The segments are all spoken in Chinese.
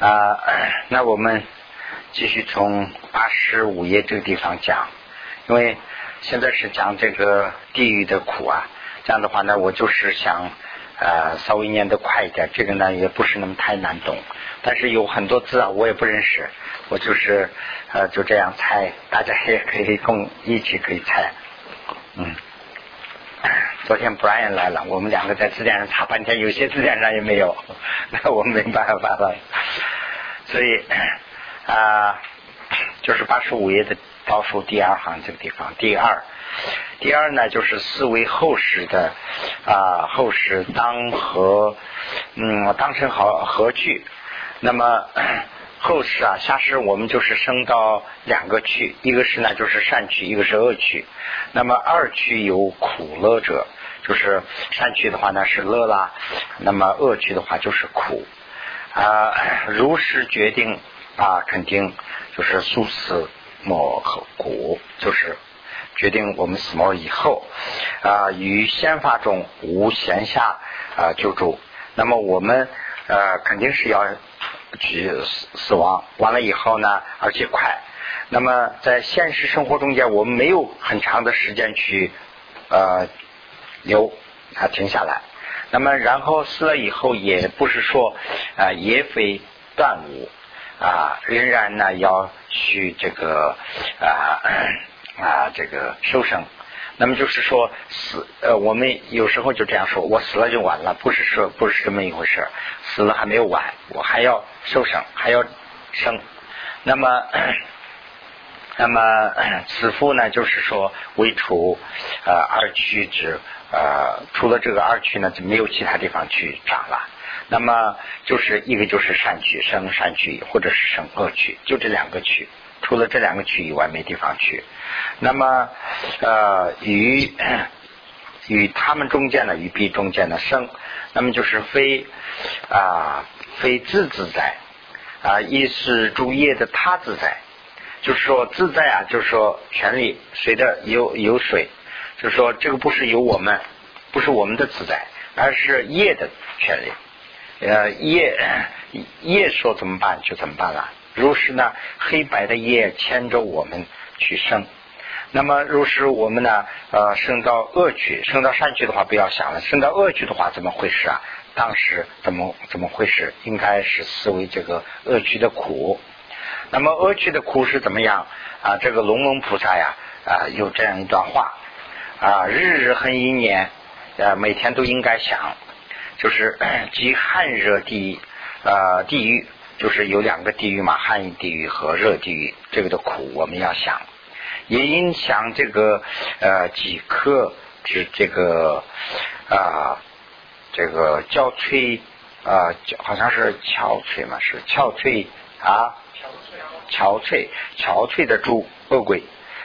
啊，那我们继续从八十五页这个地方讲，因为现在是讲这个地狱的苦啊。这样的话呢，我就是想呃稍微念得快一点，这个呢也不是那么太难懂，但是有很多字啊我也不认识，我就是呃就这样猜，大家也可以共一起可以猜，嗯。昨天 Brian 来了，我们两个在字典上查半天，有些字典上也没有，那我没办法了。所以啊，就是八十五页的倒数第二行这个地方，第二，第二呢就是四维后世的啊后世当和嗯当成何何去，那么。后世啊，下世我们就是升到两个区，一个是呢就是善区，一个是恶区。那么二区有苦乐者，就是善区的话呢是乐啦，那么恶区的话就是苦啊。如实决定啊，肯定就是速死莫和苦，就是决定我们死亡以后啊，于先法中无闲暇啊救助。那么我们呃肯定是要。去死死亡完了以后呢，而且快。那么在现实生活中间，我们没有很长的时间去呃留啊停下来。那么然后死了以后，也不是说啊也非断无啊，仍然呢要去这个啊啊这个收生。那么就是说死呃，我们有时候就这样说，我死了就完了，不是说不是这么一回事，死了还没有完，我还要受生，还要生。那么那么此父呢，就是说为除呃二区之呃，除了这个二区呢，就没有其他地方去长了。那么就是一个就是善区生善区，或者是生恶区，就这两个区。除了这两个区以外，没地方去。那么，呃，与与他们中间的与彼中间的生，那么就是非啊非自自在啊，一是诸业的他自在，就是说自在啊，就是说权力随着有有水，就是说这个不是由我们，不是我们的自在，而是业的权利。呃，业业说怎么办就怎么办了。如是呢，黑白的业牵着我们去生。那么，如是我们呢，呃，生到恶趣，生到善趣的话，不要想了。生到恶趣的话，怎么回事啊？当时怎么怎么回事？应该是思维这个恶趣的苦。那么，恶趣的苦是怎么样啊？这个龙王菩萨呀，啊，有这样一段话啊：日日恒一年，呃，每天都应该想，就是 即汗热地呃地狱。就是有两个地狱嘛，寒地狱和热地狱，这个的苦我们要想，也应想这个呃几颗是这个啊这个憔悴啊，好像是憔悴嘛，是憔悴啊，憔悴憔悴的猪恶鬼，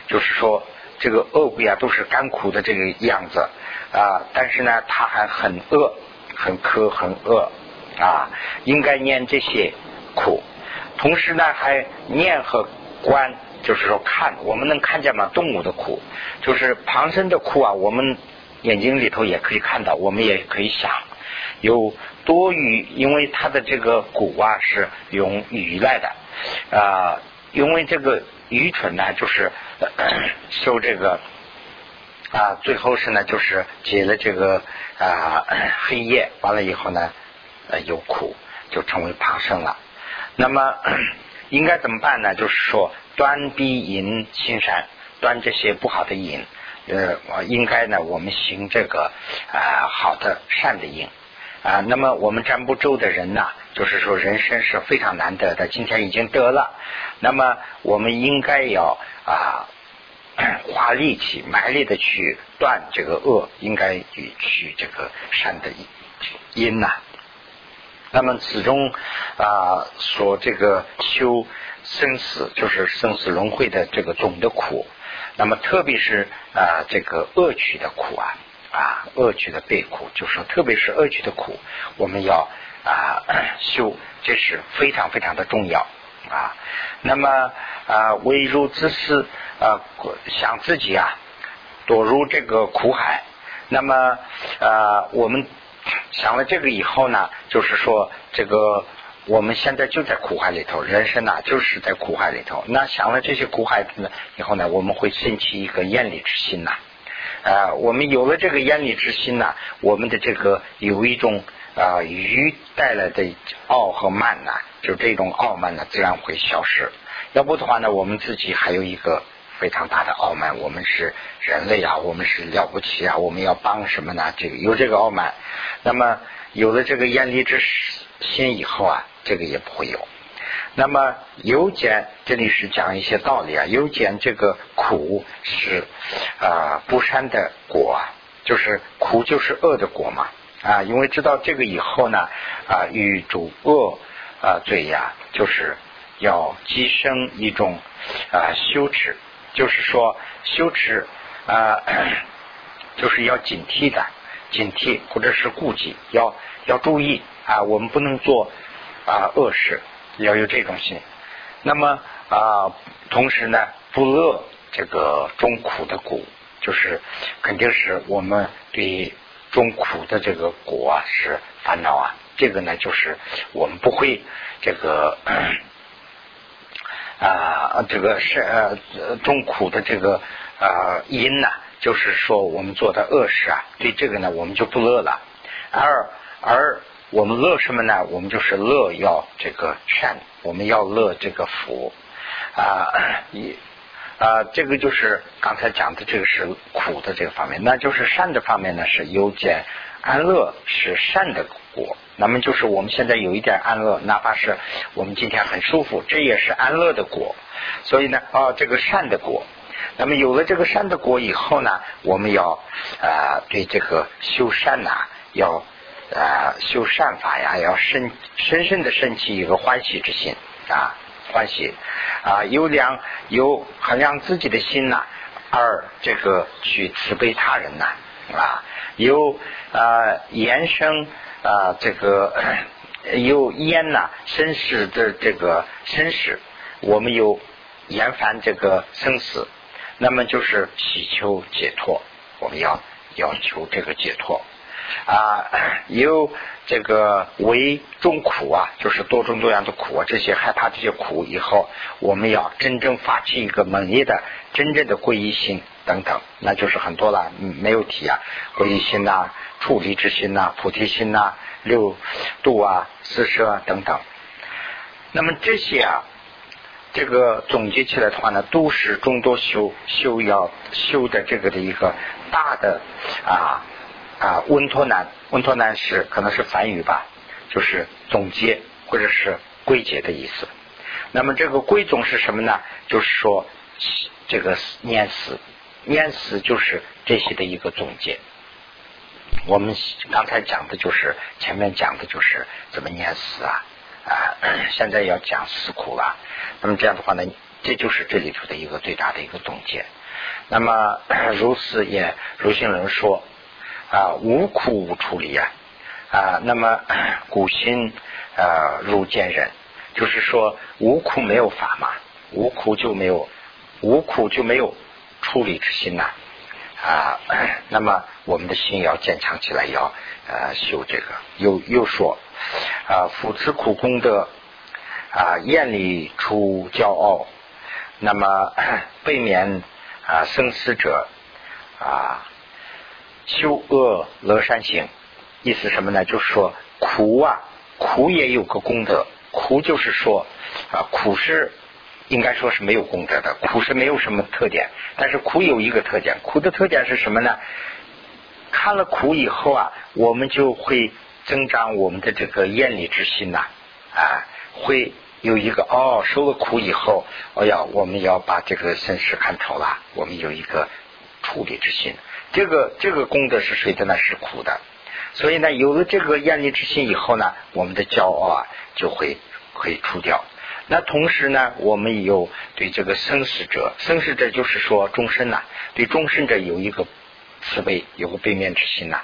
就是说这个恶鬼啊都是干苦的这个样子。啊，但是呢他还很饿，很渴很饿啊，应该念这些。苦，同时呢还念和观，就是说看，我们能看见吗？动物的苦，就是旁生的苦啊，我们眼睛里头也可以看到，我们也可以想，有多余，因为它的这个骨啊是用鱼来的。啊，因为这个愚蠢呢，就是修这个啊，最后是呢就是结了这个啊黑夜，完了以后呢呃有苦，就成为旁生了。那么 应该怎么办呢？就是说端逼淫心善，端这些不好的淫，呃，应该呢我们行这个啊好的善的淫啊。那么我们占卜咒的人呢，就是说人生是非常难得的，今天已经得了。那么我们应该要啊花力气、埋力的去断这个恶，应该去这个善的因呐。那么始终啊，说这个修生死，就是生死轮回的这个总的苦。那么特别是啊，这个恶趣的苦啊，啊恶趣的悲苦，就说特别是恶趣的苦，我们要啊修，这是非常非常的重要啊。那么啊，为如自私啊，想自己啊躲入这个苦海。那么啊，我们。想了这个以后呢，就是说这个我们现在就在苦海里头，人生呐就是在苦海里头。那想了这些苦海呢以后呢，我们会升起一个厌离之心呐。啊我们有了这个厌离之心呢，我们的这个有一种啊鱼带来的傲和慢呐，就这种傲慢呢，自然会消失。要不的话呢，我们自己还有一个非常大的傲慢，我们是人类啊，我们是了不起啊，我们要帮什么呢？这个有这个傲慢，那么有了这个厌离之心以后啊，这个也不会有。那么有减，这里是讲一些道理啊。有减这个苦是啊不善的果，就是苦就是恶的果嘛啊。因为知道这个以后呢啊，与主恶啊罪呀，就是要积生一种啊羞耻，就是说羞耻啊，就是要警惕的，警惕或者是顾忌，要要注意啊，我们不能做啊恶事。要有这种心，那么啊，同时呢，不乐这个中苦的苦，就是肯定是我们对中苦的这个果啊是烦恼啊。这个呢，就是我们不会这个 啊，这个是呃中苦的这个啊因呢，就是说我们做的恶事啊，对这个呢，我们就不乐了，而而。我们乐什么呢？我们就是乐要这个善，我们要乐这个福啊，一啊，这个就是刚才讲的这个是苦的这个方面，那就是善的方面呢是有见安乐是善的果，那么就是我们现在有一点安乐，哪怕是我们今天很舒服，这也是安乐的果。所以呢，啊，这个善的果，那么有了这个善的果以后呢，我们要啊对这个修善呐要。啊，修善法呀，要深深深的升起一个欢喜之心啊，欢喜啊，有良有衡量自己的心呐，二这个去慈悲他人呐啊，有啊延伸啊这个有淹呐生死的这个生死，我们有延繁这个生死，那么就是祈求解脱，我们要要求这个解脱。啊，有这个为众苦啊，就是多种多样的苦啊，这些害怕这些苦以后，我们要真正发起一个猛烈的、真正的皈依心等等，那就是很多了，没有提啊，皈依心呐、处离之心呐、菩提心呐、六度啊、四摄等等。那么这些啊，这个总结起来的话呢，都是众多修修要修的这个的一个大的啊。啊，温托南，温托南是可能是梵语吧，就是总结或者是归结的意思。那么这个归总是什么呢？就是说这个念死，念死就是这些的一个总结。我们刚才讲的就是前面讲的就是怎么念死啊啊，现在要讲死苦了。那么这样的话呢，这就是这里头的一个最大的一个总结。那么 如此也如心人说。啊，无苦无处理啊，啊，那么古心啊如见人，就是说无苦没有法嘛，无苦就没有无苦就没有处理之心呐，啊，那么我们的心要坚强起来，要呃修这个。又又说啊，夫此苦功德啊，厌离出骄傲，那么 背面啊生死者啊。修恶乐善行，意思什么呢？就是说苦啊，苦也有个功德。苦就是说啊，苦是应该说是没有功德的，苦是没有什么特点。但是苦有一个特点，苦的特点是什么呢？看了苦以后啊，我们就会增长我们的这个厌离之心呐啊，会有一个哦，受了苦以后，哎呀，我们要把这个身世看透了，我们有一个处理之心。这个这个功德是谁的呢？是苦的，所以呢，有了这个厌离之心以后呢，我们的骄傲啊就会可以除掉。那同时呢，我们有对这个生死者，生死者就是说终身呐，对终身者有一个慈悲，有个悲悯之心呐。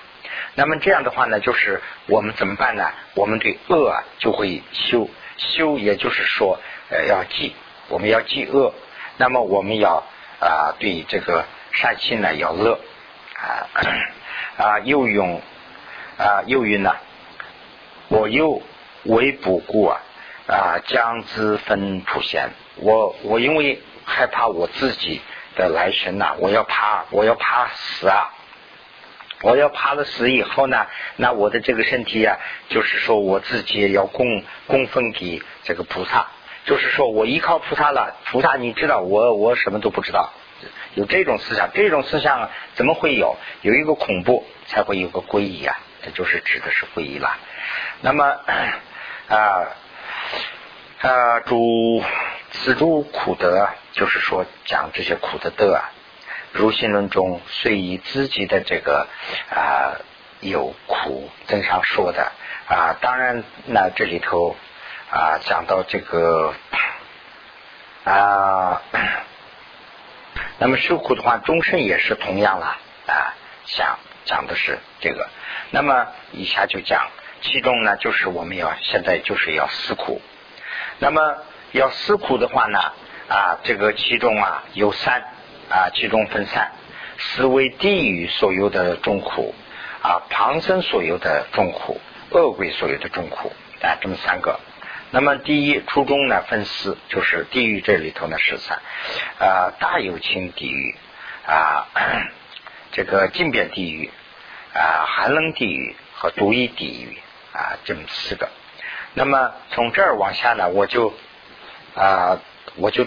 那么这样的话呢，就是我们怎么办呢？我们对恶啊就会修修，也就是说呃要记，我们要记恶。那么我们要啊对这个善心呢要乐。啊啊！又用啊又云呐，我又为不顾啊啊将之分普贤。我我因为害怕我自己的来生呐，我要怕我要怕死啊。我要怕了死以后呢，那我的这个身体啊，就是说我自己要供供奉给这个菩萨，就是说我依靠菩萨了，菩萨你知道我我什么都不知道，有这种思想，这种思想怎么会有？有一个恐怖才会有个皈依啊，这就是指的是皈依了。那么啊啊，诸此诸苦德，就是说讲这些苦的德啊。如心论中虽以自己的这个啊有苦经常说的啊，当然那这里头啊讲到这个啊，那么受苦的话，终身也是同样了啊，讲讲的是这个。那么以下就讲其中呢，就是我们要现在就是要思苦。那么要思苦的话呢啊，这个其中啊有三。啊，其中分散，思维地狱所有的众苦啊，旁生所有的众苦，恶鬼所有的众苦啊，这么三个。那么第一初中呢分四，就是地狱这里头呢是三啊，大有情地狱啊，这个静变地狱啊，寒冷地狱和毒液地狱啊，这么四个。那么从这儿往下呢，我就啊，我就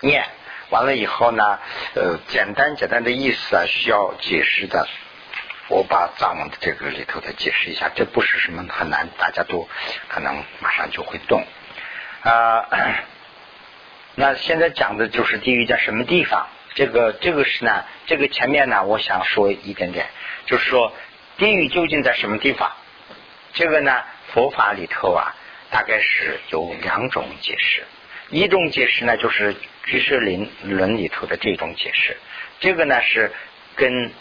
念。完了以后呢，呃，简单简单的意思啊，需要解释的，我把藏文的这个里头的解释一下，这不是什么很难，大家都可能马上就会懂啊。那现在讲的就是地狱在什么地方？这个这个是呢，这个前面呢，我想说一点点，就是说地狱究竟在什么地方？这个呢，佛法里头啊，大概是有两种解释。一种解释呢，就是居士林论里头的这种解释。这个呢是跟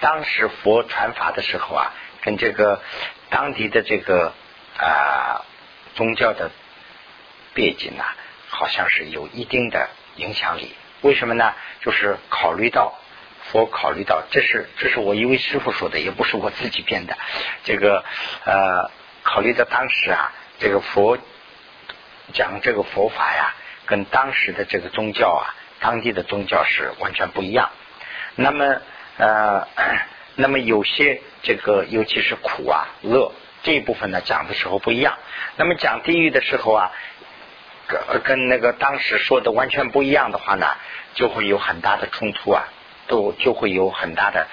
当时佛传法的时候啊，跟这个当地的这个啊宗教的背景啊，好像是有一定的影响力。为什么呢？就是考虑到佛考虑到，这是这是我一位师傅说的，也不是我自己编的。这个呃，考虑到当时啊，这个佛。讲这个佛法呀，跟当时的这个宗教啊，当地的宗教是完全不一样。那么呃，那么有些这个尤其是苦啊、乐这一部分呢，讲的时候不一样。那么讲地狱的时候啊，跟跟那个当时说的完全不一样的话呢，就会有很大的冲突啊，都就会有很大的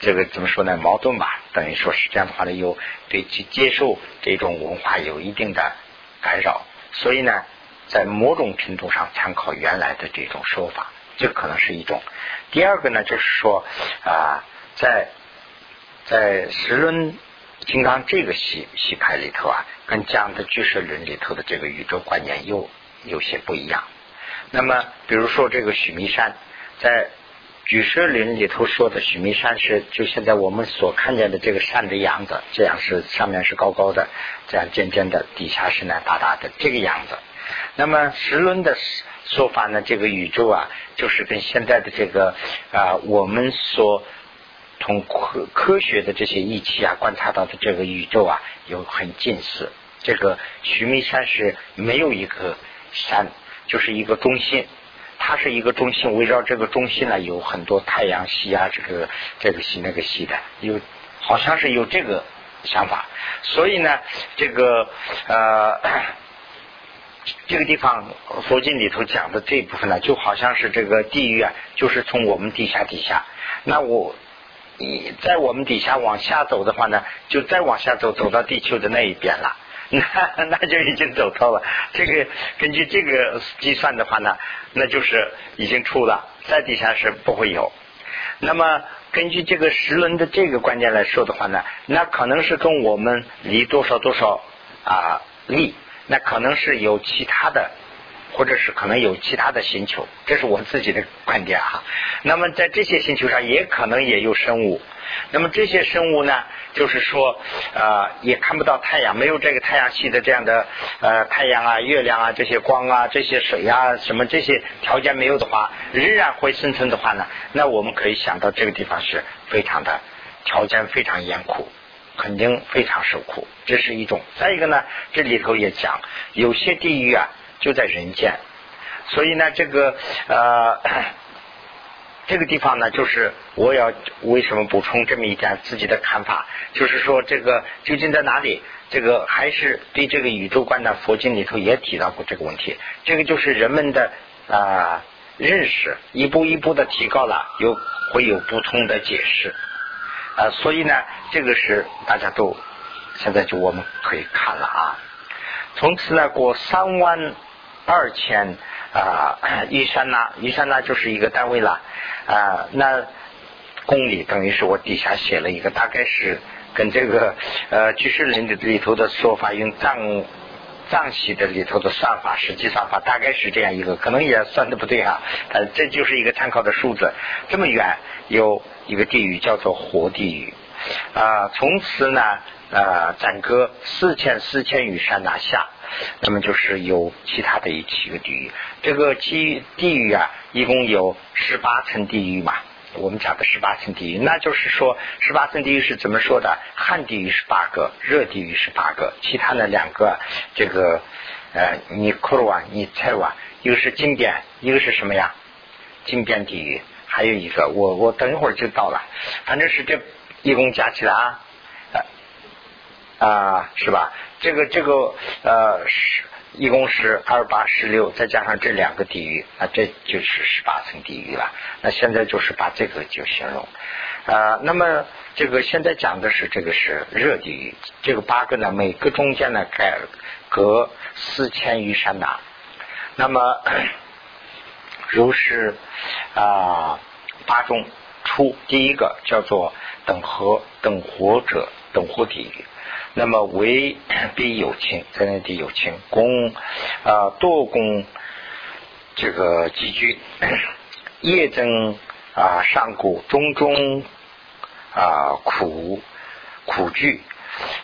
这个怎么说呢？矛盾吧。等于说是这样的话呢，有对接接受这种文化有一定的干扰。所以呢，在某种程度上参考原来的这种说法，这可能是一种。第二个呢，就是说啊，在在十轮金刚这个系系派里头啊，跟讲的居士论里头的这个宇宙观念又有些不一样。那么，比如说这个许弥山，在举舍林里头说的许弥山是就现在我们所看见的这个山的样子，这样是上面是高高的，这样尖尖的，底下是呢大大的这个样子。那么十轮的石说法呢，这个宇宙啊，就是跟现在的这个啊我们所从科科学的这些仪器啊观察到的这个宇宙啊有很近似。这个须弥山是没有一个山，就是一个中心。它是一个中心，围绕这个中心呢，有很多太阳系啊，这个这个系那个系的，有好像是有这个想法。所以呢，这个呃，这个地方佛经里头讲的这一部分呢，就好像是这个地狱啊，就是从我们地下底下。那我你在我们底下往下走的话呢，就再往下走，走到地球的那一边了。那那就已经走透了。这个根据这个计算的话呢，那就是已经出了，在底下是不会有。那么根据这个十轮的这个观念来说的话呢，那可能是跟我们离多少多少啊力，那可能是有其他的。或者是可能有其他的星球，这是我自己的观点哈。那么在这些星球上，也可能也有生物。那么这些生物呢，就是说呃，也看不到太阳，没有这个太阳系的这样的呃太阳啊、月亮啊这些光啊、这些水啊什么这些条件没有的话，仍然会生存的话呢，那我们可以想到这个地方是非常的条件非常严酷肯定非常受苦，这是一种。再一个呢，这里头也讲，有些地狱啊就在人间，所以呢，这个呃，这个地方呢，就是我要为什么补充这么一点自己的看法，就是说这个究竟在哪里？这个还是对这个宇宙观的佛经里头也提到过这个问题。这个就是人们的啊认识一步一步的提高了，有会有不同的解释。啊，所以呢，这个是大家都现在就我们可以看了啊。从此呢，过三万二千啊一山呐，一山呐就是一个单位了啊。那公里等于是我底下写了一个，大概是跟这个呃居士林的里头的说法用藏。藏系的里头的算法，实际算法大概是这样一个，可能也算的不对啊，呃，这就是一个参考的数字。这么远有一个地狱叫做活地狱啊，从此呢，呃，斩割四千四千余山拿下，那么就是有其他的一七个地狱。这个地地狱啊，一共有十八层地狱嘛。我们讲的十八层地狱，那就是说十八层地狱是怎么说的？旱地狱是八个，热地狱是八个，其他的两个，这个呃，尼库鲁啊，你猜哇，一个是经典，一个是什么呀？经典地狱，还有一个，我我等一会儿就到了，反正是这一共加起来啊，啊，是吧？这个这个呃是。一共是二八十六，再加上这两个地狱，那这就是十八层地狱了。那现在就是把这个就形容啊。那么这个现在讲的是这个是热地狱，这个八个呢，每个中间呢隔隔四千余山呐。那么如是啊，八中出第一个叫做等和等活者等活地狱。那么为必有情，在那地有情，功啊多功这个积聚，业增啊上古中中啊苦苦聚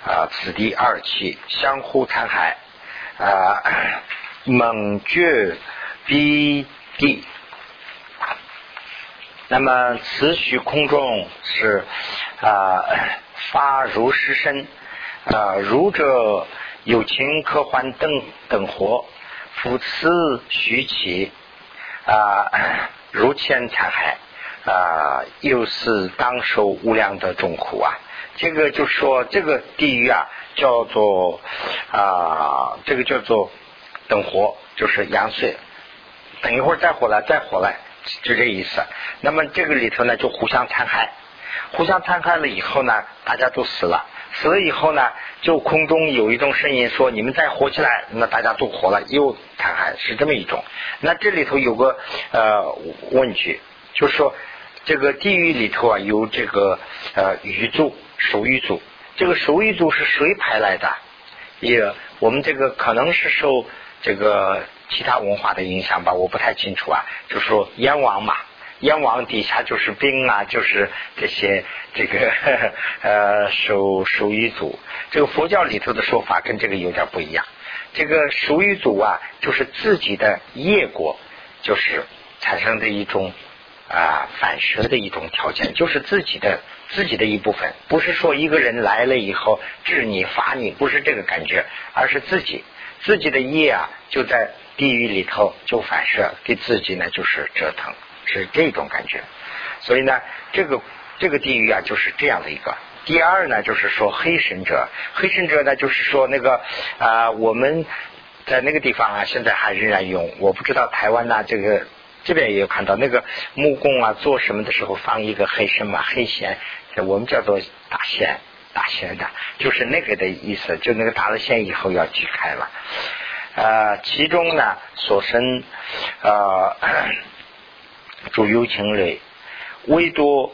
啊此地二气相互残害啊猛绝逼地，那么此虚空中是啊发如是身。啊，如者有情可还等等活，复此虚起啊，如千残骸啊，又是当受无量的重苦啊。这个就说这个地狱啊，叫做啊，这个叫做等活，就是阳岁，等一会儿再回来，再回来，就这意思。那么这个里头呢，就互相残害，互相残害了以后呢，大家都死了。死了以后呢，就空中有一种声音说：“你们再活起来，那大家都活了，又残害，是这么一种。”那这里头有个呃问句，就是说这个地狱里头啊，有这个呃鱼族、手鱼族。这个手鱼族是谁派来的？也我们这个可能是受这个其他文化的影响吧，我不太清楚啊。就说阎王嘛。阎王底下就是兵啊，就是这些这个 呃守守狱组。这个佛教里头的说法跟这个有点不一样。这个守狱组啊，就是自己的业果，就是产生的一种啊反射的一种条件，就是自己的自己的一部分，不是说一个人来了以后治你罚你，不是这个感觉，而是自己自己的业啊就在地狱里头就反射，给自己呢就是折腾。是这种感觉，所以呢，这个这个地狱啊，就是这样的一个。第二呢，就是说黑神者，黑神者呢，就是说那个啊，我们在那个地方啊，现在还仍然用。我不知道台湾呢，这个这边也有看到那个木工啊，做什么的时候放一个黑神嘛，黑弦，我们叫做打线，打弦的，就是那个的意思，就那个打了线以后要锯开了。呃，其中呢，所生呃。诸有情类，唯多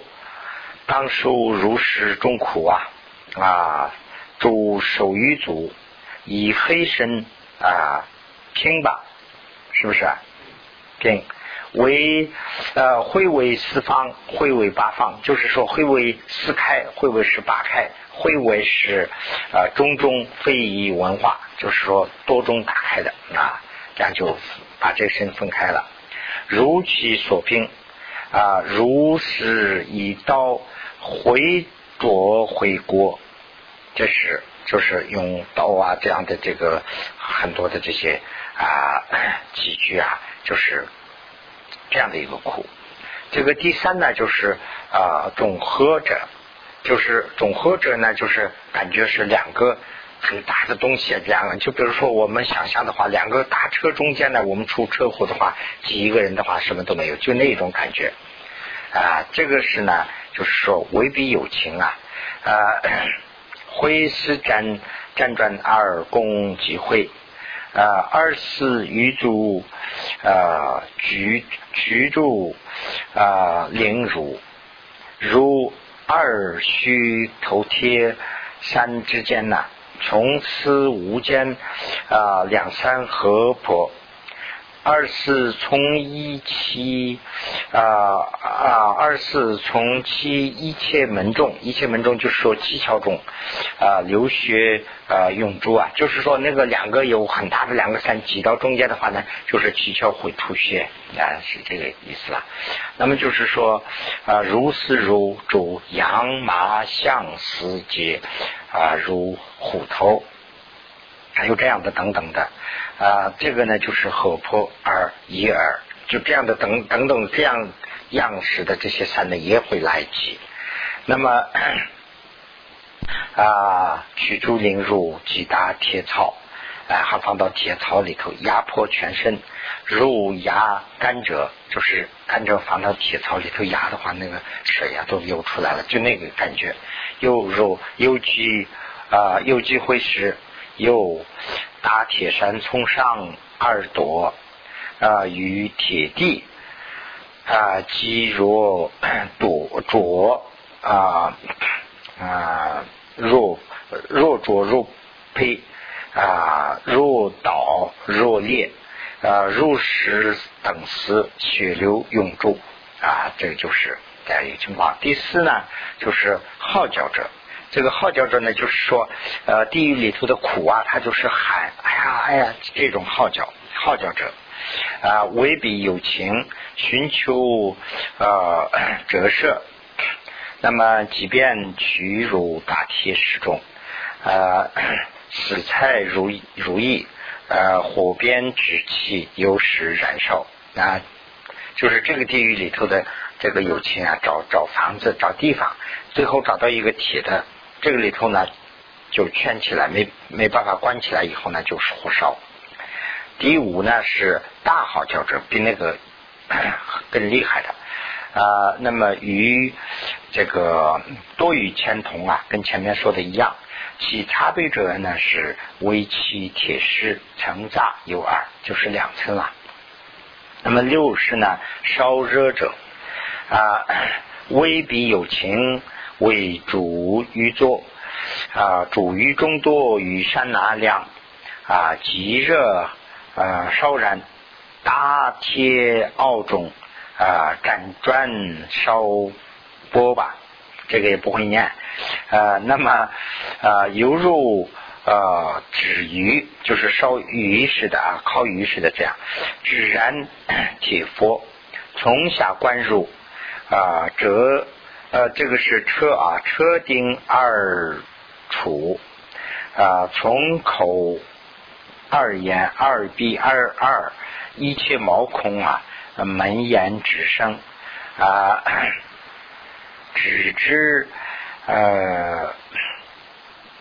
当受如是众苦啊啊！诸手于足以黑身啊听吧，是不是？听为呃会为四方，会为八方，就是说会为四开，会为十八开，会为是呃中中非遗文化，就是说多中打开的啊，这样就把这个身分开了。如其所拼啊，如是以刀回着回锅这是就是用刀啊这样的这个很多的这些啊几句啊，就是这样的一个苦。这个第三呢，就是啊总合者，就是总合者呢，就是感觉是两个很大的东西，两个就比如说我们想象的话，两个大车中间呢，我们出车祸的话，挤一个人的话，什么都没有，就那种感觉啊。这个是呢，就是说未必有情啊啊，会是辗辗转二共即会。啊，二四余主啊，居居住啊，凌辱如二须头贴山之间呐，从此无间啊，两山合泊。二是从一期啊啊，二是从其一切门中，一切门中就是说七窍中啊，流血啊，永珠啊，就是说那个两个有很大的两个山挤到中间的话呢，就是七窍会出血啊，是这个意思啊。那么就是说啊，如丝如主羊麻象丝结啊，如虎头，还有这样的等等的。啊，这个呢就是合坡而一耳，就这样的等等等这样样式的这些山呢也会来及。那么啊，取竹林入击打铁草，啊，还放到铁槽里头压迫全身，如压甘蔗，就是甘蔗放到铁槽里头压的话，那个水啊都流出来了，就那个感觉。又如有机啊，有机会使又。大铁山从上耳朵啊，与铁地啊，积若多浊啊啊，若若浊若胚啊，若倒若裂啊，如石等丝血流涌注啊，这个就是这样一个情况。第四呢，就是号角者。这个号角者呢，就是说，呃，地狱里头的苦啊，他就是喊，哎呀，哎呀，这种号角，号角者啊，未必有情，寻求呃折射。那么，即便取入大铁石中，呃，死菜如如意，呃，火边之气有时燃烧啊，就是这个地狱里头的这个有情啊，找找房子，找地方，最后找到一个铁的。这个里头呢，就圈起来，没没办法关起来，以后呢就是火烧。第五呢是大号叫者，比那个 更厉害的啊。那么与这个多与千同啊，跟前面说的一样。其差别者呢是微漆铁石层杂有二，就是两层啊。那么六是呢烧热者啊，微比有情。为主于作啊，主于众多于山拿量啊，极热啊，烧燃大铁奥中啊，辗转烧波吧，这个也不会念啊。那么啊，犹如啊，纸鱼，就是烧鱼似的啊，烤鱼似的这样，只燃铁佛从下灌入啊，折。呃，这个是车啊，车顶二处啊，从口二眼二鼻二二，一切毛孔啊，门眼之声啊，指之呃，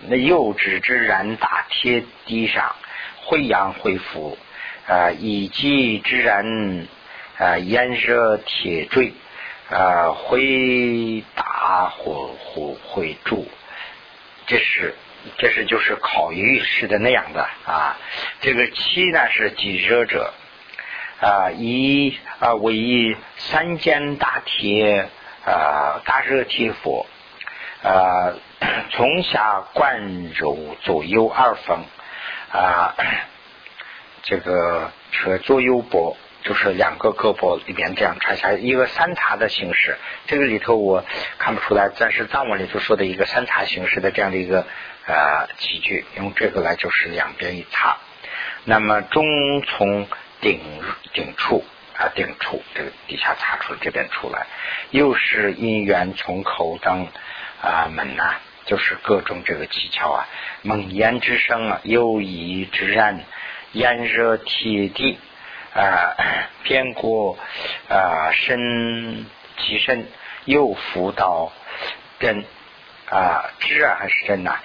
那右指之然打贴地上，会阳会腹啊，以及之然啊，炎热铁坠。啊，会打火火会住，这是这是就是烤鱼似的那样的啊。这个七呢是即热者啊，以啊为以三间大铁啊大热铁佛啊，从下灌入左右二分啊，这个车左右拨。就是两个胳膊里边这样插下一个三叉的形式，这个里头我看不出来，但是藏文里头说的一个三叉形式的这样的一个呃器具，用这个来就是两边一插，那么中从顶顶处啊顶处这个底下插出这边出来，又是因缘从口当啊门呐就是各种这个技巧啊，猛烟之声啊，有意之然，炎热铁地啊，偏过啊，身其身，又复到根啊，知啊还是真呐？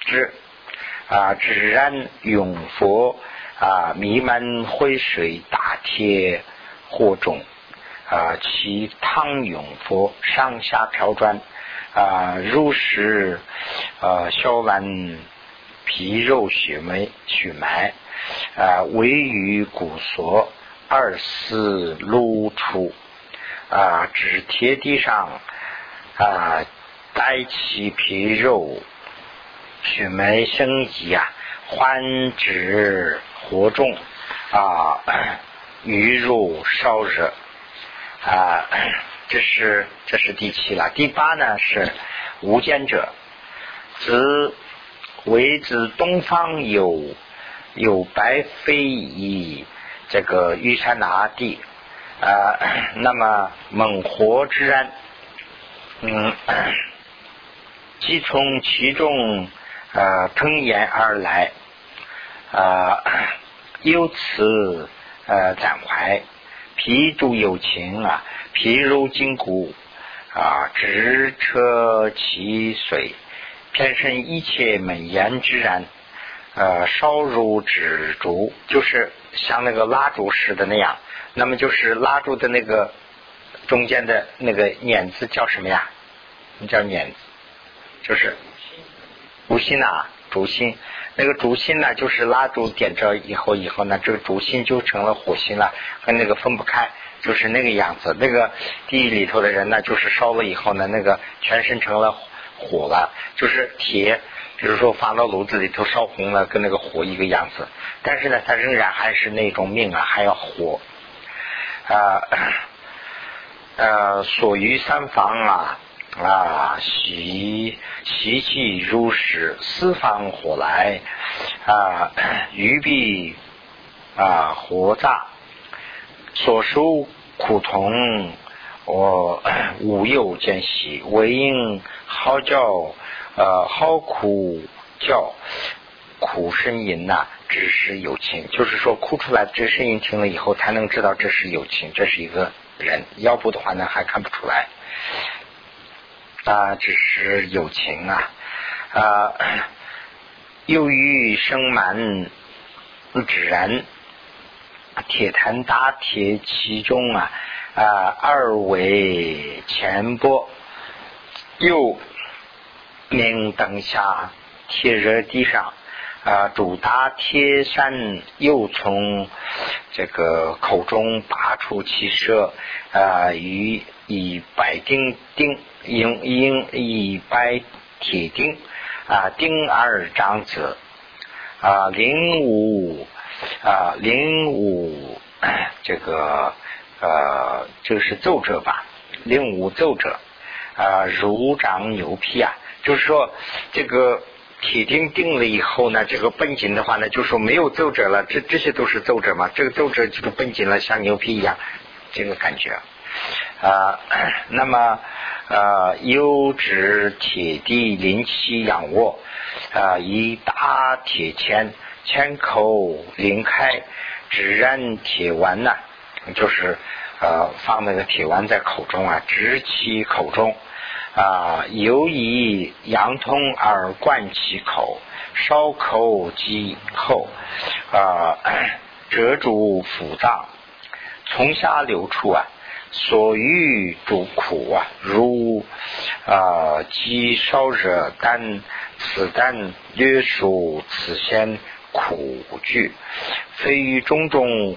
知啊，只然永佛啊，弥漫灰水大铁火中啊，其汤永佛上下飘转。啊，如实啊，消完皮肉血脉血脉啊，位于骨髓二四露出啊，指贴地上啊，带起皮肉血脉生疑啊，欢止火中啊，鱼肉烧热啊。这是这是第七了，第八呢是无间者，子为子东方有有白飞以这个玉山拿地啊，那么猛火之然，嗯，即从其中啊腾延而来啊，由此呃展怀，皮主有情啊。皮如筋骨啊，直车其髓，偏生一切美言之然，呃，烧如纸烛，就是像那个蜡烛似的那样。那么就是蜡烛的那个中间的那个捻子叫什么呀？你叫捻子，就是烛心呐，烛心。那个烛心呢，就是蜡烛点着以后，以后呢，这个烛心就成了火星了，和那个分不开。就是那个样子，那个地狱里头的人呢，就是烧了以后呢，那个全身成了火了，就是铁，比如说放到炉子里头烧红了，跟那个火一个样子。但是呢，他仍然还是那种命啊，还要活啊。呃，所于三方啊啊，习习气如实，四方火来啊，鱼必啊火炸。所受苦痛，我无有见喜，唯应好叫呃好苦叫苦声音呐，只是有情。就是说，哭出来这声音听了以后，才能知道这是有情，这是一个人。要不的话呢，还看不出来啊，只是有情啊啊，又欲生蛮自然。铁坛打铁其中啊啊二为前波，又明灯下铁热地上啊主打铁山又从这个口中拔出其舌啊与以白钉钉用用以白铁钉啊钉二长子啊灵武。啊，零五这个呃，这个是奏者吧？零五奏者啊，如掌牛皮啊，就是说这个铁钉钉了以后呢，这个绷紧的话呢，就说没有皱褶了。这这些都是皱褶嘛？这个皱褶就是绷紧了，像牛皮一样，这个感觉啊。那么呃，优质铁地临期仰卧啊，以大铁签。千口临开，只然铁丸呐，就是呃放那个铁丸在口中啊，直其口中啊，由以阳通而贯其口，烧口即后啊，折住腹脏，从下流出啊，所欲主苦啊，如啊鸡烧热丹，此丹略属此先。苦具，非于种种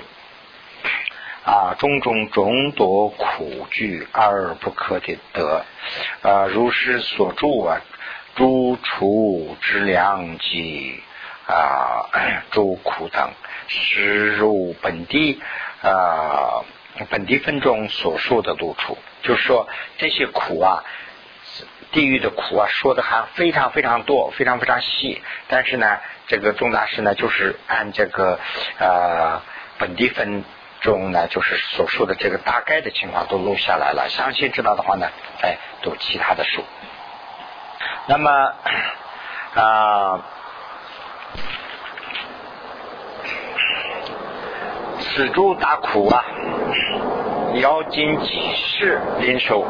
啊，种种众多苦惧而不可的得啊，如是所著啊，诸处之良及啊，诸苦等，实入本地啊，本地分中所说的路处，就是说这些苦啊。地狱的苦啊，说的还非常非常多，非常非常细。但是呢，这个钟大师呢，就是按这个呃本地分中呢，就是所说的这个大概的情况都录下来了。详细知道的话呢，哎，读其他的书。那么 啊，此诸大苦啊，要经几世临受。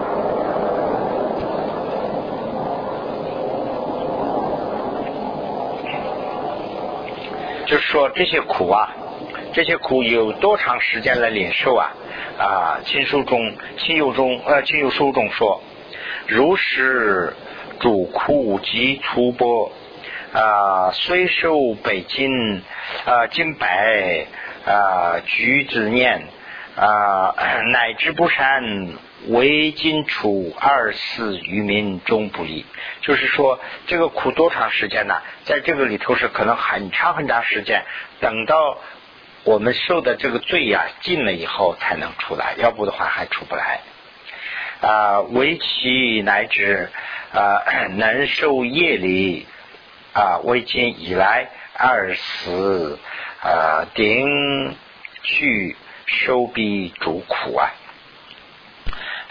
就是说这些苦啊，这些苦有多长时间来领受啊？啊，亲书中、亲友中、呃，亲友书中说，如是主苦及粗波啊，虽受北京啊金白啊橘子念啊，乃至不善。为今处二四渔民终不离，就是说这个苦多长时间呢？在这个里头是可能很长很长时间，等到我们受的这个罪呀尽了以后才能出来，要不的话还出不来。啊，为其乃至啊 能受业力啊，为今以来二十啊顶去受彼主苦啊。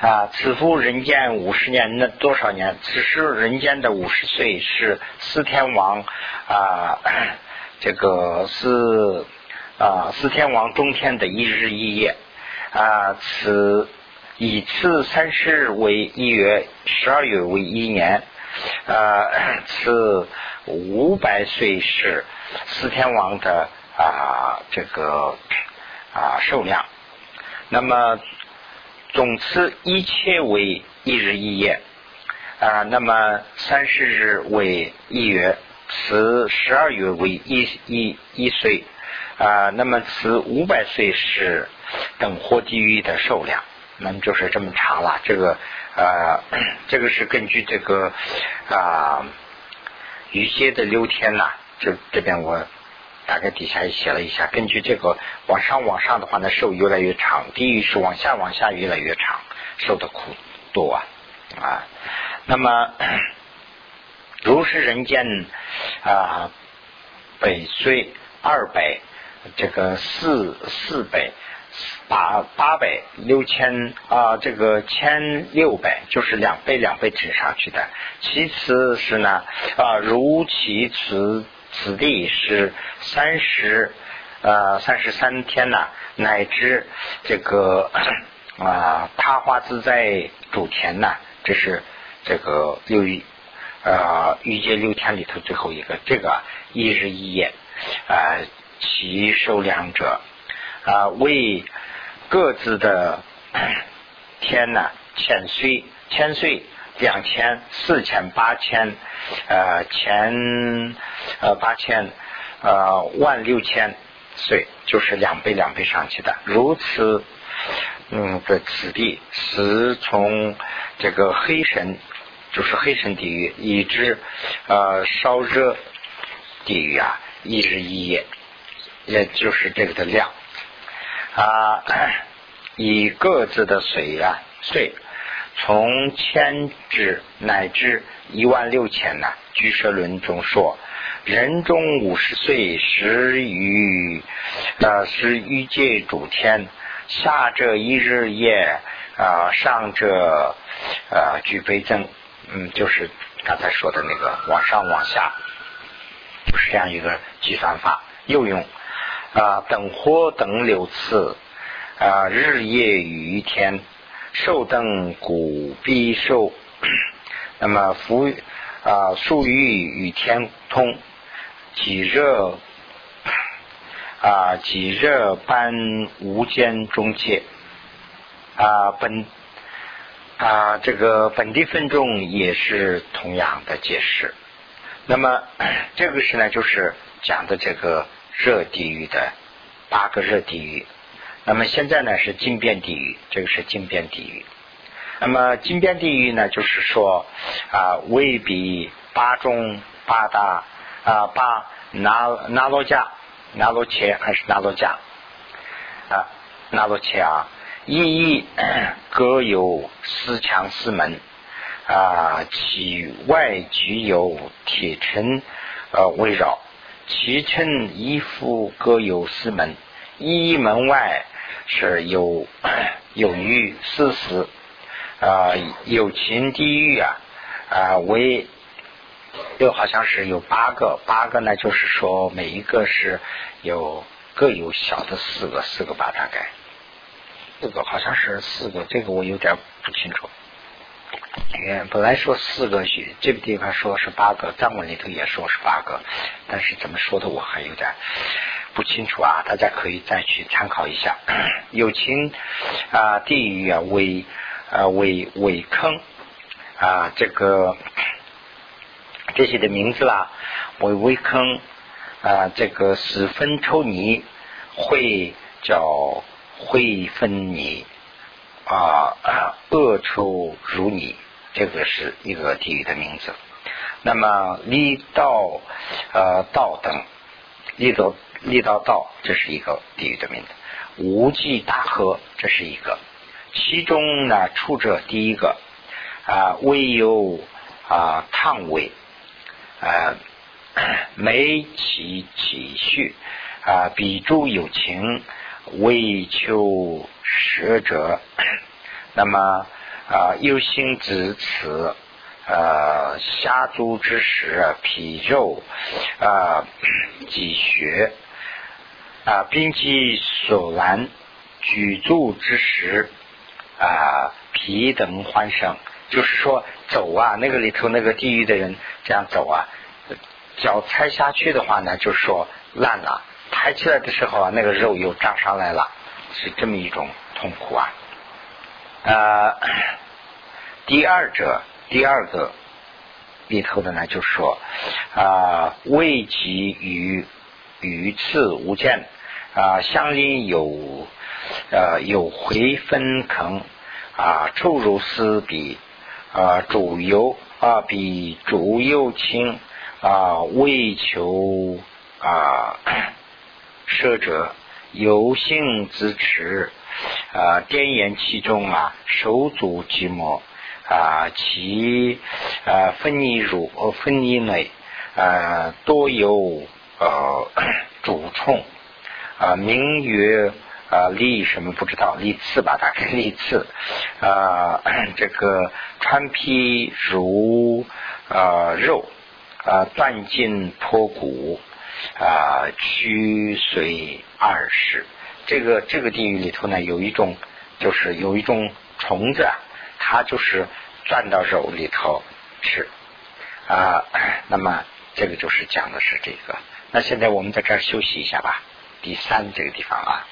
啊，此夫人间五十年，那多少年？此时人间的五十岁是四天王啊，这个是啊，四天王中天的一日一夜啊。此以次三十日为一月，十二月为一年啊。此五百岁是四天王的啊，这个啊寿量。那么。总之，一切为一日一夜啊。那么三十日为一月，此十二月为一一一岁啊。那么此五百岁是等活地狱的寿量，那么就是这么长了。这个啊，这个是根据这个啊，余阶的六天呐。这这边我。大概底下也写了一下，根据这个往上往上的话呢，受越来越长；地狱是往下往下越来越长，受的苦多啊啊。那么 如是人间啊，百岁二百，这个四四百八八百六千啊，这个千六百就是两倍两倍乘上去的。其次是呢啊，如其此。此地是三十呃三十三天呐，乃至这个 啊他花自在主田呐，这是这个六呃欲界六天里头最后一个，这个一日一夜啊，其受两者啊为各自的天呐千岁千岁。两千、四千、八千，呃，千呃八千，呃万六千岁，就是两倍两倍上去的。如此，嗯的此地是从这个黑神，就是黑神地狱，以至呃烧热地狱啊，一日一夜，也就是这个的量啊，以各自的水啊岁。从千至乃至一万六千呢？居舍论中说，人中五十岁时于呃是欲界主天，下者一日夜啊，上者呃具备增，嗯，就是刚才说的那个往上往下，就是这样一个计算法。又用啊等火等六次啊日夜与一天。受等古必受，那么福啊，数欲与天通，极热 啊，极热般无间中界啊，本啊，这个本地分众也是同样的解释。那么 这个是呢，就是讲的这个热地狱的八个热地狱。那么现在呢是金边地狱，这个是金边地狱。那么金边地狱呢，就是说啊，未比八中八大啊八拿拿罗迦拿罗切还是拿罗迦啊拿罗切啊，一一 各有四墙四门啊，其外具有铁城呃围绕，其城衣服各有四门，一门外。是有 有欲四死啊，有情地狱啊啊为又好像是有八个，八个呢，就是说每一个是有各有小的四个，四个吧，大概四个好像是四个，这个我有点不清楚。本来说四个，这个地方说是八个，藏文里头也说是八个，但是怎么说的我还有点不清楚啊，大家可以再去参考一下。有情啊，地狱啊，为啊为为坑啊，这个这些的名字啦，为为坑啊，这个死分抽泥会叫会分泥。啊，恶臭如泥，这个是一个地狱的名字。那么力道呃道等，力道力道道，这是一个地狱的名字。无际大河，这是一个。其中呢，出者第一个啊，未有啊烫尾啊，眉起起序啊，比诸有情。为求舍者，那么啊，忧心之此，呃，下足之时，皮肉啊，积血啊，兵器所难，举足之时啊，皮等欢生，就是说走啊，那个里头那个地狱的人这样走啊，脚踩下去的话呢，就说烂了。抬起来的时候啊，那个肉又长上来了，是这么一种痛苦啊。呃，第二者，第二个里头的呢，就说啊，未及于鱼刺无间啊，相邻有呃有回分坑啊，臭如丝比啊，主油啊比主油轻啊，为求啊。舍 者有性之持啊，颠言其中啊，手足寂寞啊，其啊分泌乳呃分泌内啊，多有呃 主冲啊，名曰啊利什么不知道利刺吧，大概 利刺啊，这个穿皮如啊肉啊，断筋破骨。啊，曲随二十，这个这个地狱里头呢，有一种就是有一种虫子，它就是钻到肉里头吃啊。那么这个就是讲的是这个。那现在我们在这儿休息一下吧，第三这个地方啊。